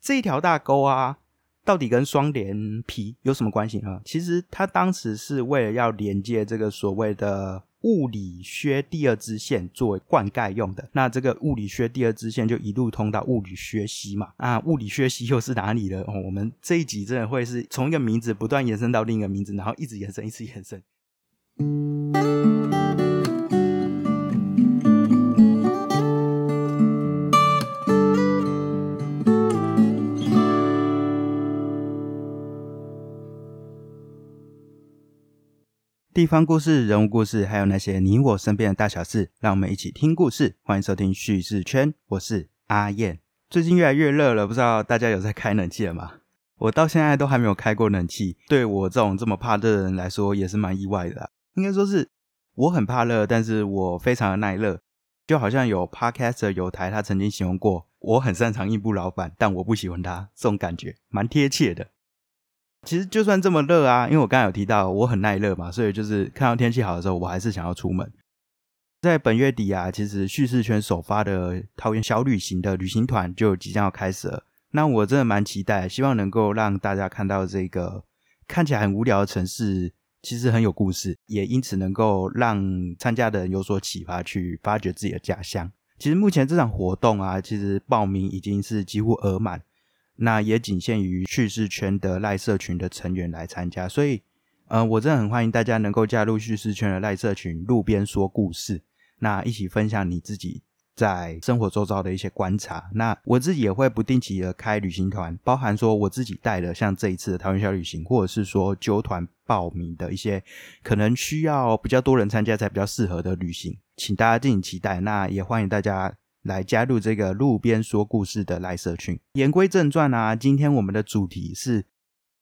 这一条大沟啊，到底跟双连皮有什么关系呢？其实它当时是为了要连接这个所谓的物理靴第二支线作为灌溉用的。那这个物理靴第二支线就一路通到物理靴西嘛。啊，物理靴西又是哪里的？哦，我们这一集真的会是从一个名字不断延伸到另一个名字，然后一直延伸，一直延伸。地方故事、人物故事，还有那些你我身边的大小事，让我们一起听故事。欢迎收听叙事圈，我是阿燕。最近越来越热了，不知道大家有在开冷气了吗？我到现在都还没有开过冷气，对我这种这么怕热的人来说，也是蛮意外的。应该说是我很怕热，但是我非常的耐热。就好像有 podcast 有台，他曾经形容过，我很擅长应付老板，但我不喜欢他，这种感觉蛮贴切的。其实就算这么热啊，因为我刚才有提到我很耐热嘛，所以就是看到天气好的时候，我还是想要出门。在本月底啊，其实叙事圈首发的桃园小旅行的旅行团就即将要开始了。那我真的蛮期待，希望能够让大家看到这个看起来很无聊的城市，其实很有故事，也因此能够让参加的人有所启发，去发掘自己的家乡。其实目前这场活动啊，其实报名已经是几乎额满。那也仅限于叙事圈的赖社群的成员来参加，所以，呃，我真的很欢迎大家能够加入叙事圈的赖社群，路边说故事，那一起分享你自己在生活周遭的一些观察。那我自己也会不定期的开旅行团，包含说我自己带的，像这一次的桃园小旅行，或者是说揪团报名的一些可能需要比较多人参加才比较适合的旅行，请大家敬请期待。那也欢迎大家。来加入这个路边说故事的赖社群。言归正传啊，今天我们的主题是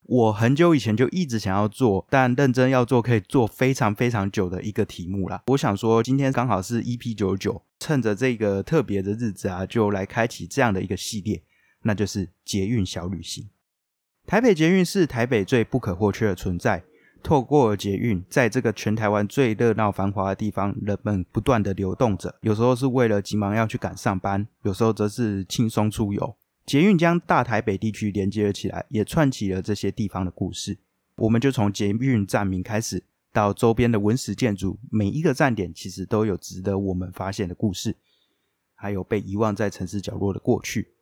我很久以前就一直想要做，但认真要做可以做非常非常久的一个题目啦。我想说，今天刚好是 EP 九九，趁着这个特别的日子啊，就来开启这样的一个系列，那就是捷运小旅行。台北捷运是台北最不可或缺的存在。透过捷运，在这个全台湾最热闹繁华的地方，人们不断的流动着。有时候是为了急忙要去赶上班，有时候则是轻松出游。捷运将大台北地区连接了起来，也串起了这些地方的故事。我们就从捷运站名开始，到周边的文史建筑，每一个站点其实都有值得我们发现的故事，还有被遗忘在城市角落的过去。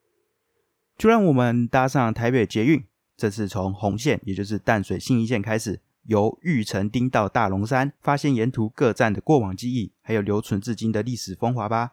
就让我们搭上台北捷运，这次从红线，也就是淡水信义线开始。由玉成町到大龙山，发现沿途各站的过往记忆，还有留存至今的历史风华吧。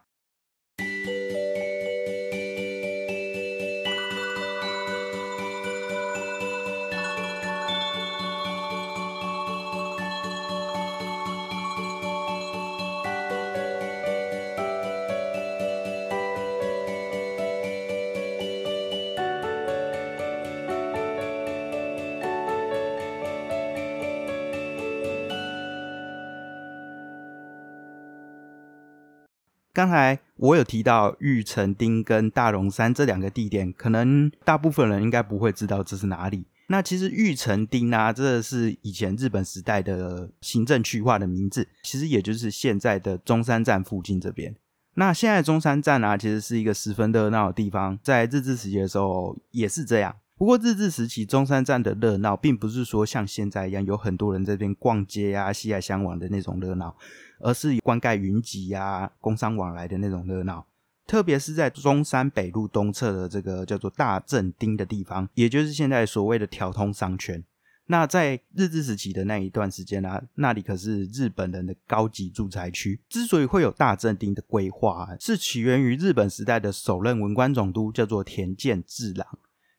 刚才我有提到玉成町跟大龙山这两个地点，可能大部分人应该不会知道这是哪里。那其实玉成町啊，这是以前日本时代的行政区划的名字，其实也就是现在的中山站附近这边。那现在中山站啊，其实是一个十分热闹的地方，在日治时期的时候也是这样。不过日治时期中山站的热闹，并不是说像现在一样有很多人这边逛街啊、西来相往的那种热闹。而是灌溉云集呀，工商往来的那种热闹，特别是在中山北路东侧的这个叫做大正町的地方，也就是现在所谓的调通商圈。那在日治时期的那一段时间啊，那里可是日本人的高级住宅区。之所以会有大正町的规划，是起源于日本时代的首任文官总督叫做田健治郎。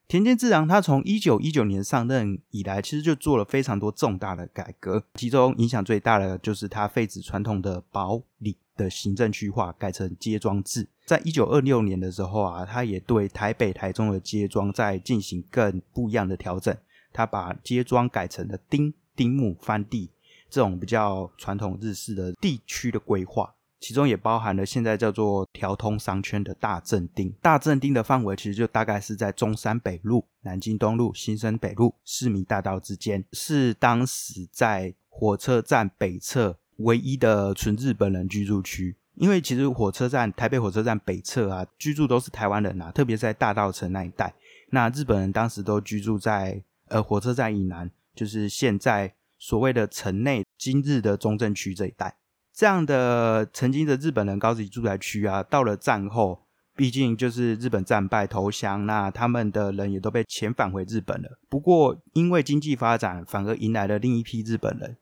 田健治郎他从一九一九年上任以来，其实就做了非常多重大的改革，其中影响最大的就是他废止传统的保里的行政区划，改成街庄制。在一九二六年的时候啊，他也对台北、台中的街庄在进行更不一样的调整，他把街庄改成了丁、丁木、番地这种比较传统日式的地区的规划。其中也包含了现在叫做调通商圈的大正町。大正町的范围其实就大概是在中山北路、南京东路、新生北路、市民大道之间，是当时在火车站北侧唯一的纯日本人居住区。因为其实火车站台北火车站北侧啊，居住都是台湾人啊，特别在大道城那一带。那日本人当时都居住在呃火车站以南，就是现在所谓的城内今日的中正区这一带。这样的曾经的日本人高级住宅区啊，到了战后。毕竟就是日本战败投降，那他们的人也都被遣返回日本了。不过因为经济发展，反而迎来了另一批日本人。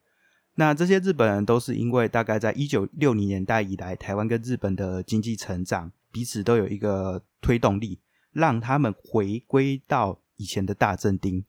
那这些日本人都是因为大概在一九六零年代以来，台湾跟日本的经济成长，彼此都有一个推动力，让他们回归到以前的大正町。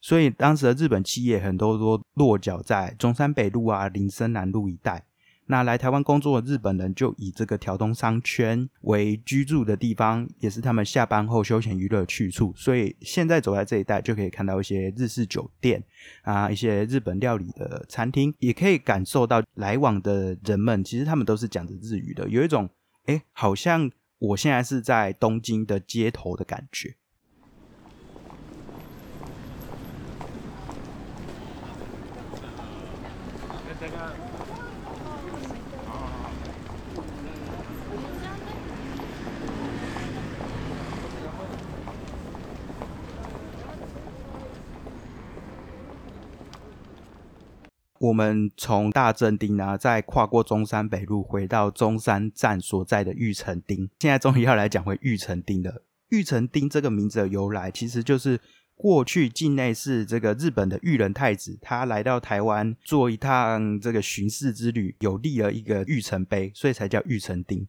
所以当时的日本企业很多都落脚在中山北路啊、林森南路一带。那来台湾工作的日本人就以这个条东商圈为居住的地方，也是他们下班后休闲娱乐去处。所以现在走在这一带，就可以看到一些日式酒店啊，一些日本料理的餐厅，也可以感受到来往的人们其实他们都是讲着日语的，有一种哎，好像我现在是在东京的街头的感觉。我们从大正町啊，再跨过中山北路，回到中山站所在的玉成町。现在终于要来讲回玉成町了。玉成町这个名字的由来，其实就是过去境内是这个日本的裕仁太子，他来到台湾做一趟这个巡视之旅，有立了一个玉成碑，所以才叫玉成町。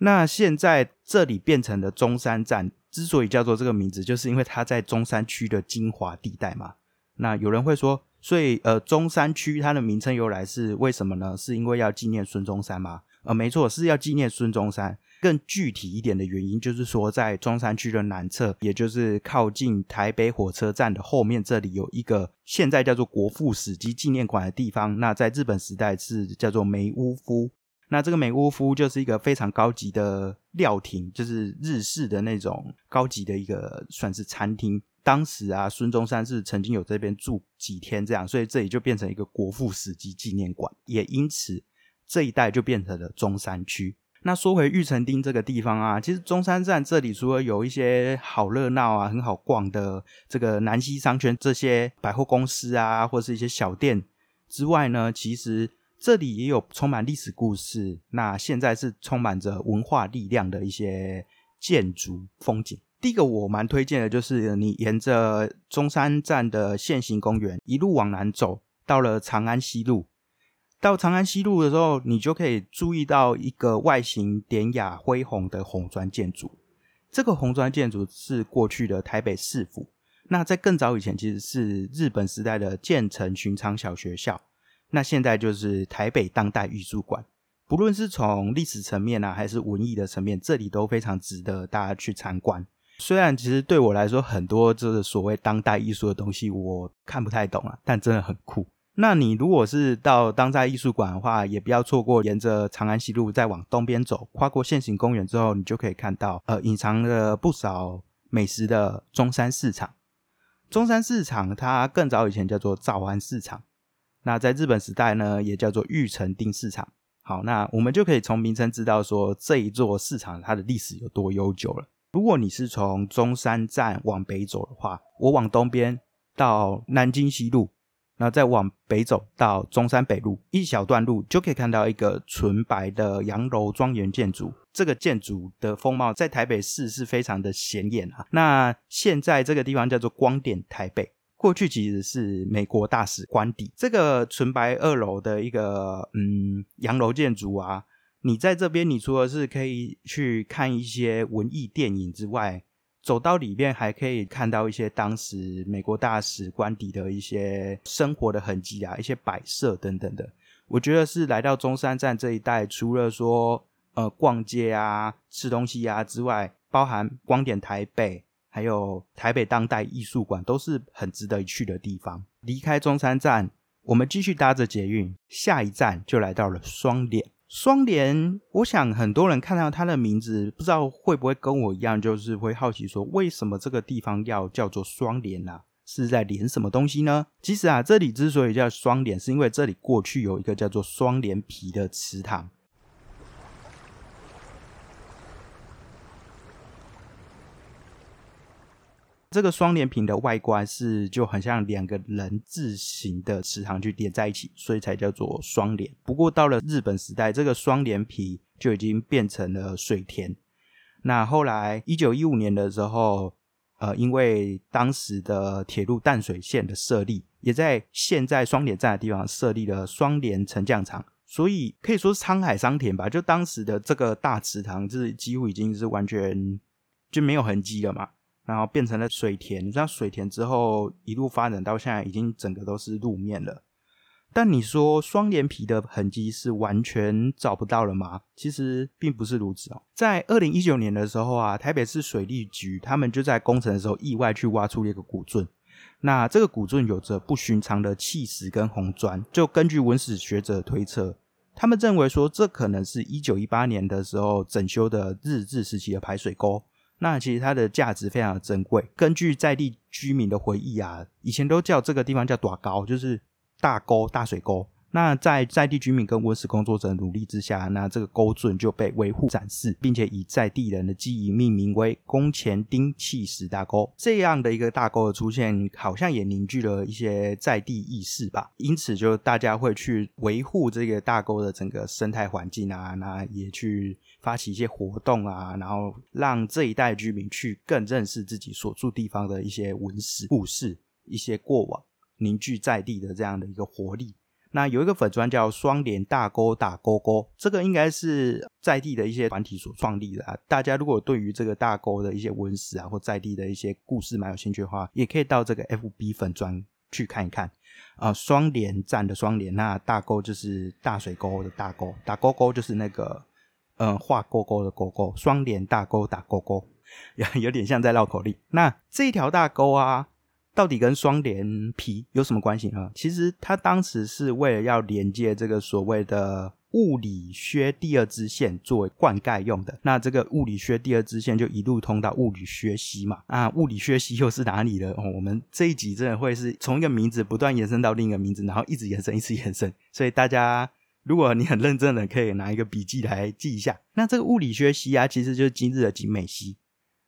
那现在这里变成了中山站，之所以叫做这个名字，就是因为它在中山区的精华地带嘛。那有人会说。所以，呃，中山区它的名称由来是为什么呢？是因为要纪念孙中山吗？呃，没错，是要纪念孙中山。更具体一点的原因，就是说在中山区的南侧，也就是靠近台北火车站的后面，这里有一个现在叫做国父史迹纪念馆的地方。那在日本时代是叫做梅屋夫。那这个梅屋夫就是一个非常高级的料亭，就是日式的那种高级的一个算是餐厅。当时啊，孙中山是曾经有这边住几天，这样，所以这里就变成一个国父史迹纪念馆，也因此这一带就变成了中山区。那说回玉成町这个地方啊，其实中山站这里除了有一些好热闹啊、很好逛的这个南西商圈这些百货公司啊，或是一些小店之外呢，其实这里也有充满历史故事，那现在是充满着文化力量的一些建筑风景。第一个我蛮推荐的，就是你沿着中山站的现行公园一路往南走，到了长安西路。到长安西路的时候，你就可以注意到一个外形典雅恢宏的红砖建筑。这个红砖建筑是过去的台北市府。那在更早以前，其实是日本时代的建成巡昌小学校。那现在就是台北当代艺术馆。不论是从历史层面啊，还是文艺的层面，这里都非常值得大家去参观。虽然其实对我来说，很多这个所谓当代艺术的东西我看不太懂啊，但真的很酷。那你如果是到当代艺术馆的话，也不要错过，沿着长安西路再往东边走，跨过现行公园之后，你就可以看到呃隐藏了不少美食的中山市场。中山市场它更早以前叫做早安市场，那在日本时代呢，也叫做玉成町市场。好，那我们就可以从名称知道说这一座市场它的历史有多悠久了。如果你是从中山站往北走的话，我往东边到南京西路，然后再往北走到中山北路一小段路，就可以看到一个纯白的洋楼庄园建筑。这个建筑的风貌在台北市是非常的显眼啊。那现在这个地方叫做光点台北，过去其实是美国大使官邸。这个纯白二楼的一个嗯洋楼建筑啊。你在这边，你除了是可以去看一些文艺电影之外，走到里面还可以看到一些当时美国大使官邸的一些生活的痕迹啊，一些摆设等等的。我觉得是来到中山站这一带，除了说呃逛街啊、吃东西啊之外，包含光点台北，还有台北当代艺术馆，都是很值得一去的地方。离开中山站，我们继续搭着捷运，下一站就来到了双连。双联，我想很多人看到它的名字，不知道会不会跟我一样，就是会好奇说，为什么这个地方要叫做双联啊？是在连什么东西呢？其实啊，这里之所以叫双联，是因为这里过去有一个叫做双联皮的池塘。这个双连屏的外观是就很像两个人字形的池塘去连在一起，所以才叫做双连。不过到了日本时代，这个双连皮就已经变成了水田。那后来一九一五年的时候，呃，因为当时的铁路淡水线的设立，也在现在双连站的地方设立了双连沉降场。所以可以说是沧海桑田吧，就当时的这个大池塘，就是几乎已经是完全就没有痕迹了嘛，然后变成了水田。你知道水田之后一路发展到现在，已经整个都是路面了。但你说双连皮的痕迹是完全找不到了吗？其实并不是如此哦。在二零一九年的时候啊，台北市水利局他们就在工程的时候意外去挖出了一个古圳。那这个古圳有着不寻常的气石跟红砖，就根据文史学者推测。他们认为说，这可能是一九一八年的时候整修的日治时期的排水沟。那其实它的价值非常的珍贵。根据在地居民的回忆啊，以前都叫这个地方叫短沟，就是大沟、大水沟。那在在地居民跟文史工作者努力之下，那这个沟准就被维护展示，并且以在地人的记忆命名为宫前丁气石大沟。这样的一个大沟的出现，好像也凝聚了一些在地意识吧。因此，就大家会去维护这个大沟的整个生态环境啊，那也去发起一些活动啊，然后让这一代居民去更认识自己所住地方的一些文史故事、一些过往，凝聚在地的这样的一个活力。那有一个粉砖叫双联大沟打勾勾，这个应该是在地的一些团体所创立的啊。大家如果对于这个大沟的一些文史啊，或在地的一些故事蛮有兴趣的话，也可以到这个 FB 粉砖去看一看啊。双联站的双联，那大沟就是大水沟的大沟，打勾勾就是那个嗯画勾勾的勾勾。双联大沟打勾勾，有 有点像在绕口令。那这一条大沟啊。到底跟双连皮有什么关系呢？其实它当时是为了要连接这个所谓的物理学第二支线作为灌溉用的。那这个物理学第二支线就一路通到物理学西嘛。啊，物理学西又是哪里呢？哦，我们这一集真的会是从一个名字不断延伸到另一个名字，然后一直延伸，一直延伸。所以大家如果你很认真的，可以拿一个笔记来记一下。那这个物理学西啊，其实就是今日的景美溪。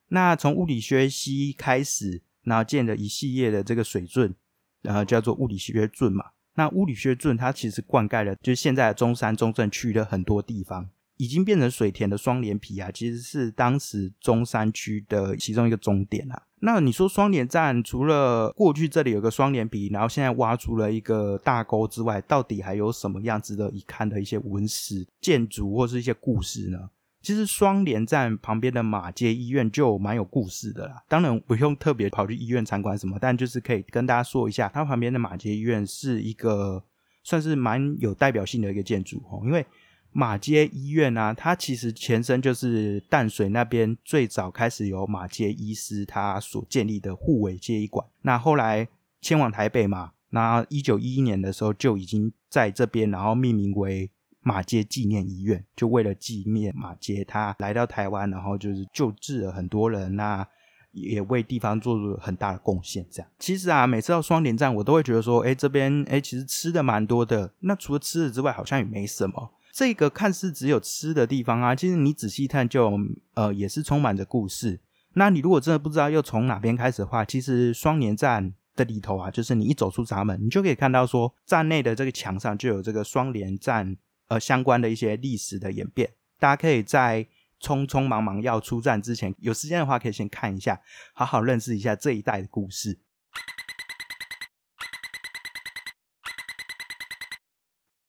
那从物理学西开始。然后建了一系列的这个水圳，然后叫做物理学圳嘛。那物理学圳它其实灌溉了，就是现在的中山中正区的很多地方，已经变成水田的双连皮啊，其实是当时中山区的其中一个终点啊。那你说双连站除了过去这里有个双连皮，然后现在挖出了一个大沟之外，到底还有什么样值得一看的一些文史建筑或是一些故事呢？其实双连站旁边的马街医院就蛮有故事的啦，当然不用特别跑去医院参观什么，但就是可以跟大家说一下，它旁边的马街医院是一个算是蛮有代表性的一个建筑哦。因为马街医院啊，它其实前身就是淡水那边最早开始由马街医师他所建立的护卫街医馆，那后来迁往台北嘛，那一九一一年的时候就已经在这边，然后命名为。马街纪念医院就为了纪念马街，他来到台湾，然后就是救治了很多人，那也为地方做出了很大的贡献。这样，其实啊，每次到双连站，我都会觉得说，哎，这边哎，其实吃的蛮多的。那除了吃的之外，好像也没什么。这个看似只有吃的地方啊，其实你仔细看，就呃，也是充满着故事。那你如果真的不知道又从哪边开始的话，其实双连站的里头啊，就是你一走出闸门，你就可以看到说，站内的这个墙上就有这个双连站。呃，相关的一些历史的演变，大家可以在匆匆忙忙要出站之前，有时间的话可以先看一下，好好认识一下这一代的故事。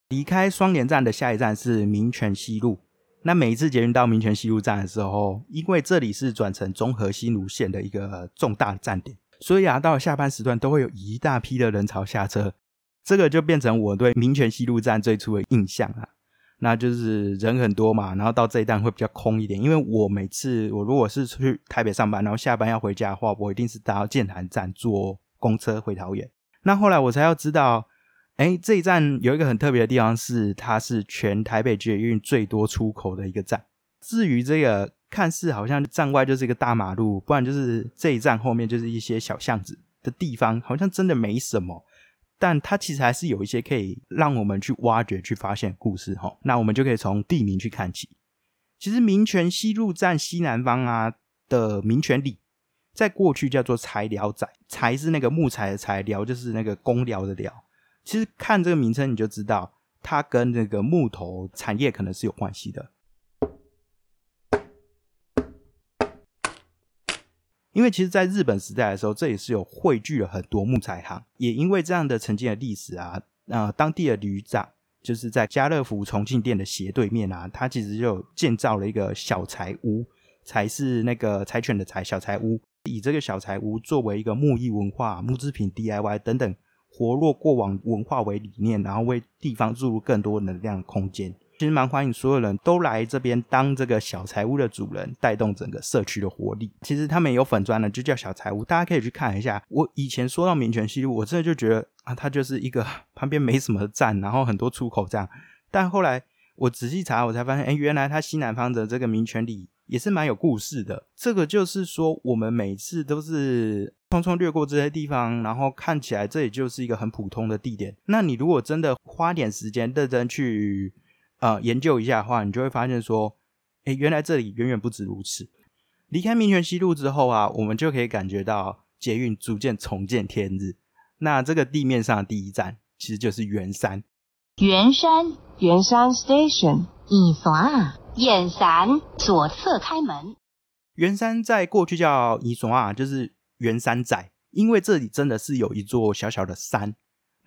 离开双连站的下一站是民权西路。那每一次捷运到民权西路站的时候，因为这里是转乘中和新路线的一个重大的站点，所以啊，到下班时段都会有一大批的人潮下车。这个就变成我对民权西路站最初的印象啊，那就是人很多嘛，然后到这一站会比较空一点。因为我每次我如果是去台北上班，然后下班要回家的话，我一定是搭建潭站坐公车回桃园。那后来我才要知道，哎，这一站有一个很特别的地方是，它是全台北捷运最多出口的一个站。至于这个看似好像站外就是一个大马路，不然就是这一站后面就是一些小巷子的地方，好像真的没什么。但它其实还是有一些可以让我们去挖掘、去发现故事哈。那我们就可以从地名去看起。其实民权西路站西南方啊的民权里，在过去叫做材寮仔，材是那个木材的材，寮就是那个公寮的寮。其实看这个名称你就知道，它跟那个木头产业可能是有关系的。因为其实，在日本时代的时候，这也是有汇聚了很多木材行。也因为这样的曾经的历史啊，呃，当地的旅长就是在家乐福重庆店的斜对面啊，他其实就建造了一个小柴屋，才是那个柴犬的柴小柴屋，以这个小柴屋作为一个木艺文化、木制品 DIY 等等活络过往文化为理念，然后为地方注入更多能量空间。其实蛮欢迎所有人都来这边当这个小财屋的主人，带动整个社区的活力。其实他们有粉砖的，就叫小财屋，大家可以去看一下。我以前说到民权西路，我真的就觉得啊，它就是一个旁边没什么站，然后很多出口这样。但后来我仔细查，我才发现，哎，原来它西南方的这个民权里也是蛮有故事的。这个就是说，我们每次都是匆匆掠过这些地方，然后看起来这也就是一个很普通的地点。那你如果真的花点时间认真去。呃，研究一下的话，你就会发现说，哎，原来这里远远不止如此。离开民权西路之后啊，我们就可以感觉到捷运逐渐重见天日。那这个地面上的第一站，其实就是圆山。圆山，圆山 Station，一刷，燕山左侧开门。圆山在过去叫一刷，就是圆山仔，因为这里真的是有一座小小的山。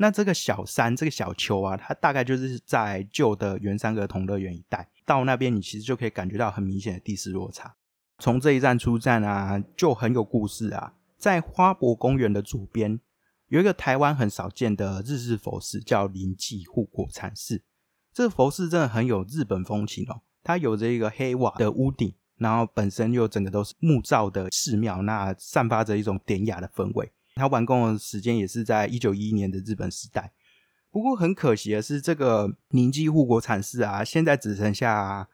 那这个小山，这个小丘啊，它大概就是在旧的圆山儿童乐园一带。到那边，你其实就可以感觉到很明显的地势落差。从这一站出站啊，就很有故事啊。在花博公园的左边，有一个台湾很少见的日式佛寺，叫临济护国禅寺。这个佛寺真的很有日本风情哦。它有着一个黑瓦的屋顶，然后本身又整个都是木造的寺庙，那散发着一种典雅的氛围。它完工的时间也是在一九一一年的日本时代，不过很可惜的是，这个宁基护国禅寺啊，现在只剩下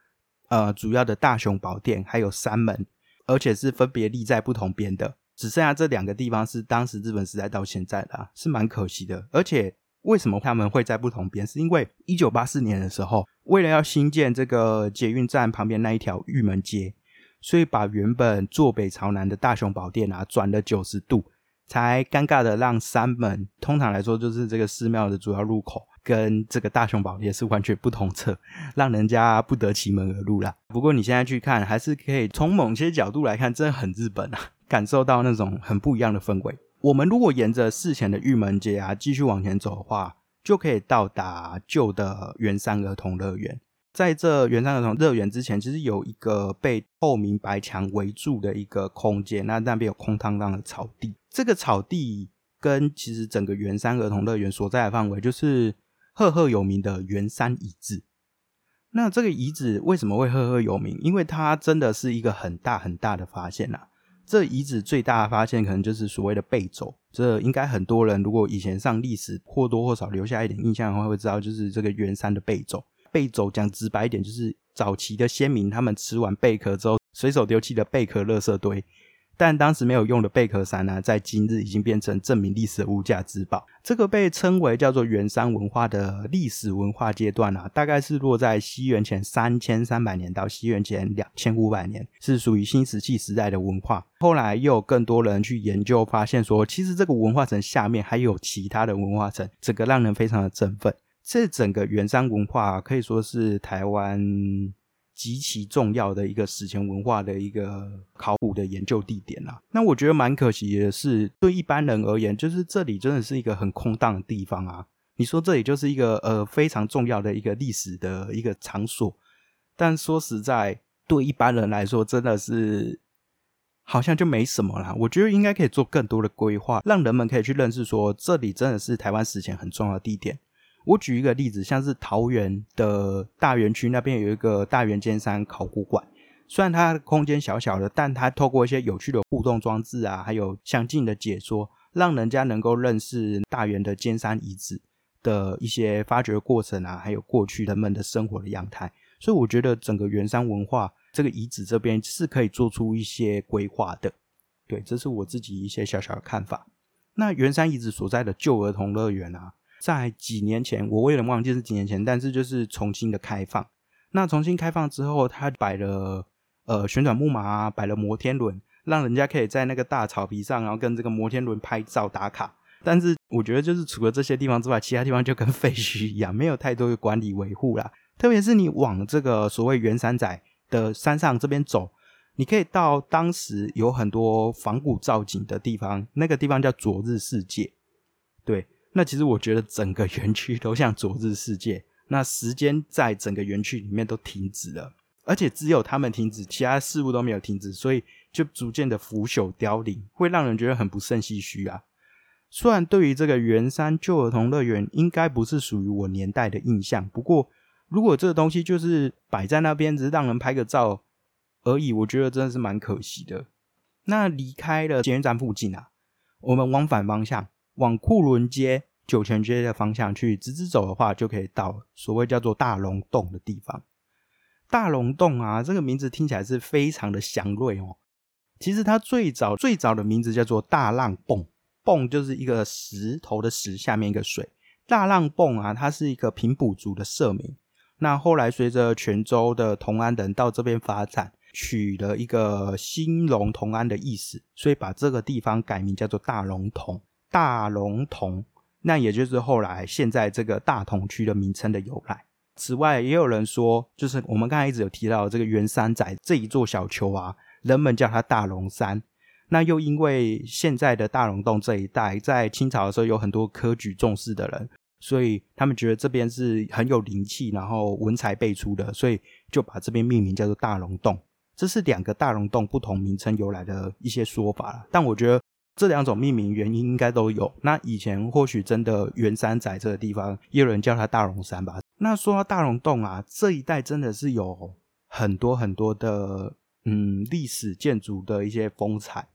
呃主要的大雄宝殿还有三门，而且是分别立在不同边的，只剩下这两个地方是当时日本时代到现在的，是蛮可惜的。而且为什么他们会在不同边？是因为一九八四年的时候，为了要新建这个捷运站旁边那一条玉门街，所以把原本坐北朝南的大雄宝殿啊转了九十度。才尴尬的让山门，通常来说就是这个寺庙的主要入口，跟这个大雄宝殿是完全不同侧，让人家不得其门而入啦。不过你现在去看，还是可以从某些角度来看，真的很日本啊，感受到那种很不一样的氛围。我们如果沿着寺前的玉门街啊，继续往前走的话，就可以到达旧的圆山儿童乐园。在这原山儿童乐园之前，其实有一个被透明白墙围住的一个空间，那那边有空荡荡的草地。这个草地跟其实整个圆山儿童乐园所在的范围，就是赫赫有名的圆山遗址。那这个遗址为什么会赫赫有名？因为它真的是一个很大很大的发现呐。这遗址最大的发现，可能就是所谓的背轴。这应该很多人如果以前上历史，或多或少留下一点印象的话，会知道就是这个圆山的背轴。贝走讲直白一点，就是早期的先民他们吃完贝壳之后随手丢弃的贝壳垃圾堆，但当时没有用的贝壳山呢，在今日已经变成证明历史的无价之宝。这个被称为叫做元山文化的历史文化阶段啊，大概是落在西元前三千三百年到西元前两千五百年，是属于新石器时代的文化。后来又有更多人去研究，发现说其实这个文化层下面还有其他的文化层，这个让人非常的振奋。这整个元山文化可以说是台湾极其重要的一个史前文化的一个考古的研究地点啊。那我觉得蛮可惜的是，对一般人而言，就是这里真的是一个很空荡的地方啊。你说这里就是一个呃非常重要的一个历史的一个场所，但说实在，对一般人来说，真的是好像就没什么啦。我觉得应该可以做更多的规划，让人们可以去认识说，这里真的是台湾史前很重要的地点。我举一个例子，像是桃园的大园区那边有一个大园尖山考古馆，虽然它空间小小的，但它透过一些有趣的互动装置啊，还有详尽的解说，让人家能够认识大园的尖山遗址的一些发掘过程啊，还有过去人们的生活的样态。所以我觉得整个圆山文化这个遗址这边是可以做出一些规划的。对，这是我自己一些小小的看法。那圆山遗址所在的旧儿童乐园啊。在几年前，我为了忘记是几年前，但是就是重新的开放。那重新开放之后，它摆了呃旋转木马，摆了摩天轮，让人家可以在那个大草皮上，然后跟这个摩天轮拍照打卡。但是我觉得，就是除了这些地方之外，其他地方就跟 废墟一样，没有太多的管理维护啦。特别是你往这个所谓圆山仔的山上这边走，你可以到当时有很多仿古造景的地方，那个地方叫昨日世界。对，那其实我觉得整个园区都像昨日世界，那时间在整个园区里面都停止了，而且只有他们停止，其他事物都没有停止，所以就逐渐的腐朽凋零，会让人觉得很不胜唏嘘啊。虽然对于这个圆山旧儿童乐园应该不是属于我年代的印象，不过如果这个东西就是摆在那边，只是让人拍个照而已，我觉得真的是蛮可惜的。那离开了捷运站附近啊，我们往反方向，往库伦街、酒泉街的方向去直直走的话，就可以到所谓叫做大龙洞的地方。大龙洞啊，这个名字听起来是非常的祥瑞哦。其实它最早最早的名字叫做大浪泵。泵就是一个石头的石下面一个水，大浪泵啊，它是一个平埔族的社名。那后来随着泉州的同安人到这边发展，取了一个兴隆同安的意思，所以把这个地方改名叫做大龙同。大龙峒，那也就是后来现在这个大同区的名称的由来。此外，也有人说，就是我们刚才一直有提到这个圆山仔这一座小丘啊，人们叫它大龙山。那又因为现在的大龙洞这一带，在清朝的时候有很多科举重视的人，所以他们觉得这边是很有灵气，然后文才辈出的，所以就把这边命名叫做大龙洞。这是两个大龙洞不同名称由来的一些说法了。但我觉得这两种命名原因应该都有。那以前或许真的圆山仔这个地方，也有人叫它大龙山吧。那说到大龙洞啊，这一带真的是有很多很多的嗯历史建筑的一些风采。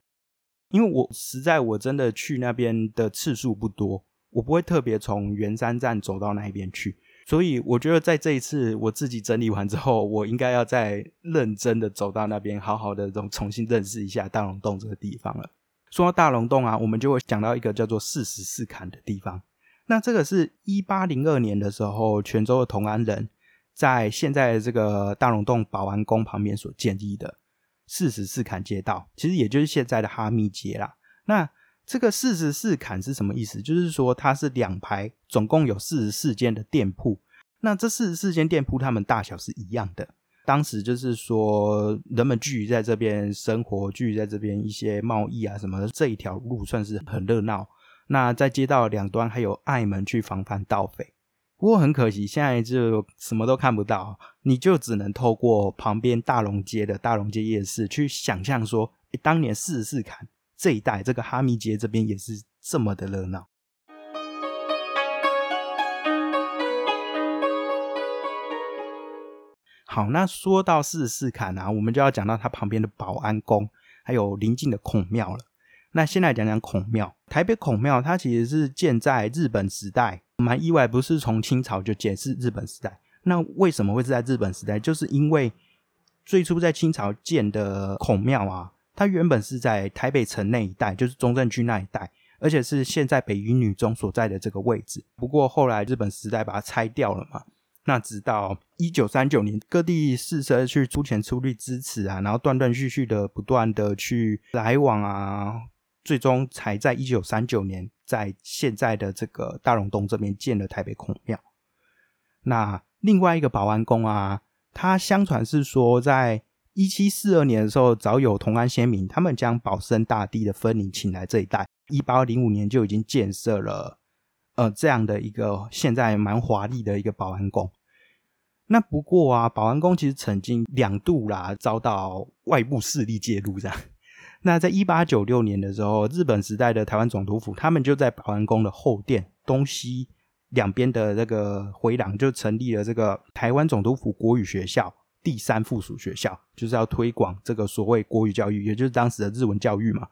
因为我实在我真的去那边的次数不多，我不会特别从圆山站走到那一边去，所以我觉得在这一次我自己整理完之后，我应该要再认真的走到那边，好好的重重新认识一下大龙洞这个地方了。说到大龙洞啊，我们就会讲到一个叫做四十四坎的地方。那这个是一八零二年的时候，泉州的同安人在现在这个大龙洞保安宫旁边所建立的。四十四坎街道，其实也就是现在的哈密街啦。那这个四十四坎是什么意思？就是说它是两排，总共有四十四间的店铺。那这四十四间店铺，它们大小是一样的。当时就是说，人们聚集在这边生活，聚集在这边一些贸易啊什么的，这一条路算是很热闹。那在街道两端还有爱门去防范盗匪。不过很可惜，现在就什么都看不到，你就只能透过旁边大龙街的大龙街夜市去想象说，当年四十四坎这一带，这个哈密街这边也是这么的热闹。好，那说到四十四坎啊，我们就要讲到它旁边的保安宫，还有邻近的孔庙了。那先来讲讲孔庙，台北孔庙它其实是建在日本时代。蛮意外，不是从清朝就建，是日本时代。那为什么会是在日本时代？就是因为最初在清朝建的孔庙啊，它原本是在台北城那一带，就是中正区那一带，而且是现在北一女中所在的这个位置。不过后来日本时代把它拆掉了嘛。那直到一九三九年，各地士绅去出钱出力支持啊，然后断断续续的不断的去来往啊。最终才在一九三九年，在现在的这个大龙洞这边建了台北孔庙。那另外一个保安宫啊，它相传是说，在一七四二年的时候，早有同安先民，他们将保生大帝的分灵请来这一带。一八零五年就已经建设了，呃，这样的一个现在蛮华丽的一个保安宫。那不过啊，保安宫其实曾经两度啦遭到外部势力介入，这样。那在一八九六年的时候，日本时代的台湾总督府，他们就在保安宫的后殿东西两边的那个回廊，就成立了这个台湾总督府国语学校第三附属学校，就是要推广这个所谓国语教育，也就是当时的日文教育嘛。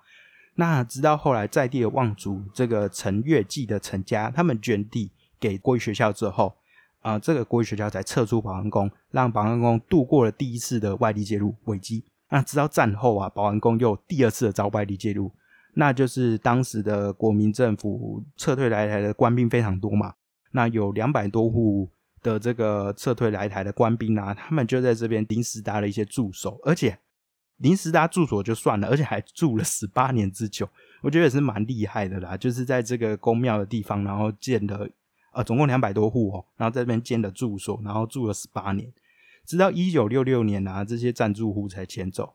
那直到后来在地的望族这个陈月季的陈家，他们捐地给国语学校之后，啊，这个国语学校才撤出保安宫，让保安宫度过了第一次的外力介入危机。那直到战后啊，保安宫又第二次的遭外力介入，那就是当时的国民政府撤退来台的官兵非常多嘛，那有两百多户的这个撤退来台的官兵啊，他们就在这边临时搭了一些驻守，而且临时搭住所就算了，而且还住了十八年之久，我觉得也是蛮厉害的啦。就是在这个宫庙的地方，然后建了呃总共两百多户哦，然后在这边建了住所，然后住了十八年，直到一九六六年啊，这些暂住户才迁走。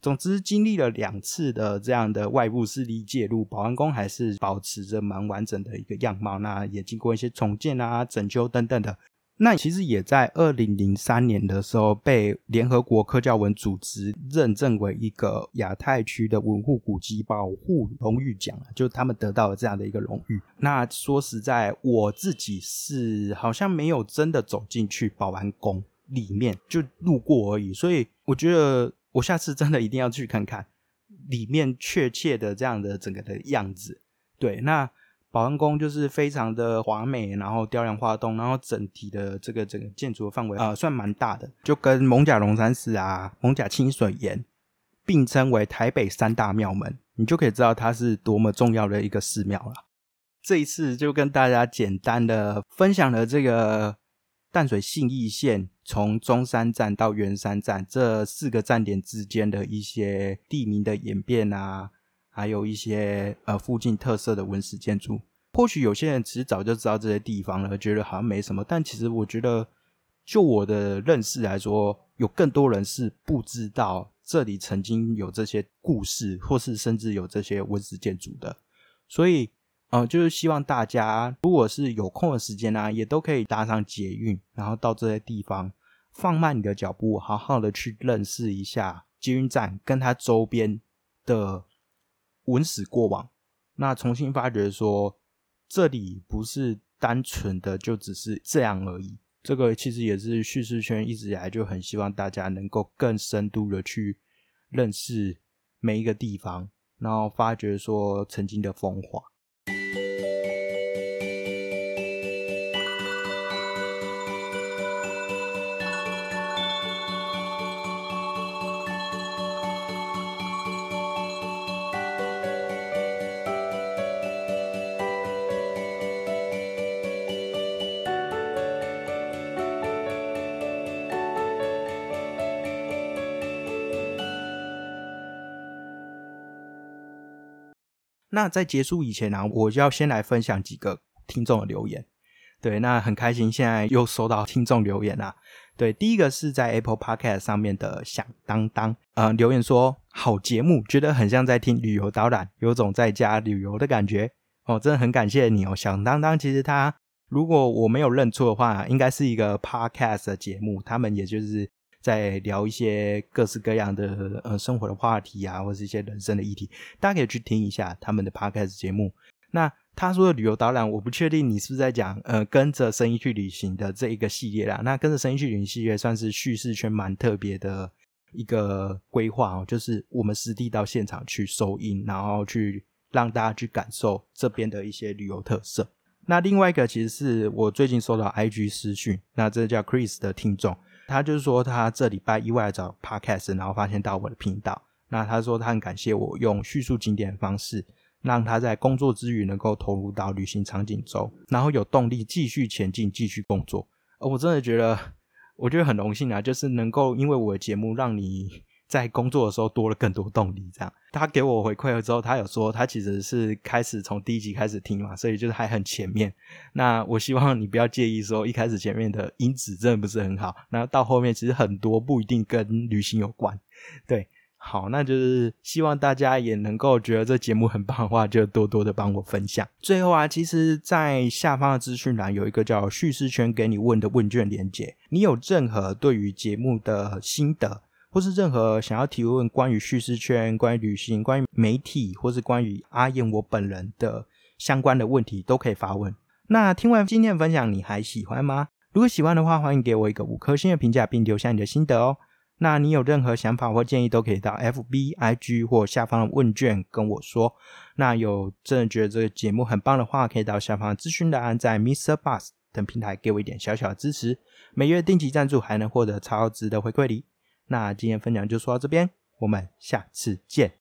总之，经历了两次的这样的外部势力介入，保安宫还是保持着蛮完整的一个样貌。那也经过一些重建啊、整修等等的。那其实也在二零零三年的时候，被联合国科教文组织认证为一个亚太区的文物古迹保护荣誉奖就他们得到了这样的一个荣誉。那说实在，我自己是好像没有真的走进去保安宫里面，就路过而已。所以我觉得。我下次真的一定要去看看里面确切的这样的整个的样子。对，那保安宫就是非常的华美，然后雕梁画栋，然后整体的这个整个建筑的范围啊，算蛮大的，就跟蒙甲龙山寺啊、蒙甲清水岩并称为台北三大庙门，你就可以知道它是多么重要的一个寺庙了。这一次就跟大家简单的分享了这个。淡水信义线从中山站到圆山站这四个站点之间的一些地名的演变啊，还有一些呃附近特色的文史建筑。或许有些人其实早就知道这些地方了，觉得好像没什么。但其实我觉得，就我的认识来说，有更多人是不知道这里曾经有这些故事，或是甚至有这些文史建筑的。所以。呃，就是希望大家如果是有空的时间呢，也都可以搭上捷运，然后到这些地方，放慢你的脚步，好好的去认识一下捷运站跟它周边的文史过往，那重新发掘说这里不是单纯的就只是这样而已。这个其实也是叙事圈一直以来就很希望大家能够更深度的去认识每一个地方，然后发掘说曾经的风华。那在结束以前呢，我就要先来分享几个听众的留言。对，那很开心，现在又收到听众留言啦。对，第一个是在 Apple Podcast 上面的响当当，呃，留言说好节目，觉得很像在听旅游导览，有种在家旅游的感觉。哦，真的很感谢你哦，响当当。其实他如果我没有认错的话，应该是一个 Podcast 的节目，他们也就是。在聊一些各式各样的呃生活的话题啊，或是一些人生的议题，大家可以去听一下他们的 podcast 节目。那他说的旅游导览，我不确定你是不是在讲呃跟着声音去旅行的这一个系列啦。那跟着声音去旅行系列算是叙事圈蛮特别的一个规划哦，就是我们实地到现场去收音，然后去让大家去感受这边的一些旅游特色。那另外一个其实是我最近收到 IG 私讯，那这叫 Chris 的听众。他就是说，他这礼拜意外找 podcast，然后发现到我的频道。那他说他很感谢我用叙述景点的方式，让他在工作之余能够投入到旅行场景中，然后有动力继续前进，继续工作。而我真的觉得，我觉得很荣幸啊，就是能够因为我的节目让你。在工作的时候多了更多动力，这样他给我回馈了之后，他有说他其实是开始从第一集开始听嘛，所以就是还很前面。那我希望你不要介意说一开始前面的音质真的不是很好，那到后面其实很多不一定跟旅行有关。对，好，那就是希望大家也能够觉得这节目很棒的话，就多多的帮我分享。最后啊，其实，在下方的资讯栏有一个叫叙事圈给你问的问卷连接，你有任何对于节目的心得？或是任何想要提问关于叙事圈、关于旅行、关于媒体，或是关于阿燕我本人的相关的问题，都可以发问。那听完今天的分享，你还喜欢吗？如果喜欢的话，欢迎给我一个五颗星的评价，并留下你的心得哦。那你有任何想法或建议，都可以到 F B I G 或下方的问卷跟我说。那有真的觉得这个节目很棒的话，可以到下方资讯栏，在 Mr. Bus 等平台给我一点小小的支持。每月定期赞助，还能获得超值的回馈礼。那今天分享就说到这边我们下次见。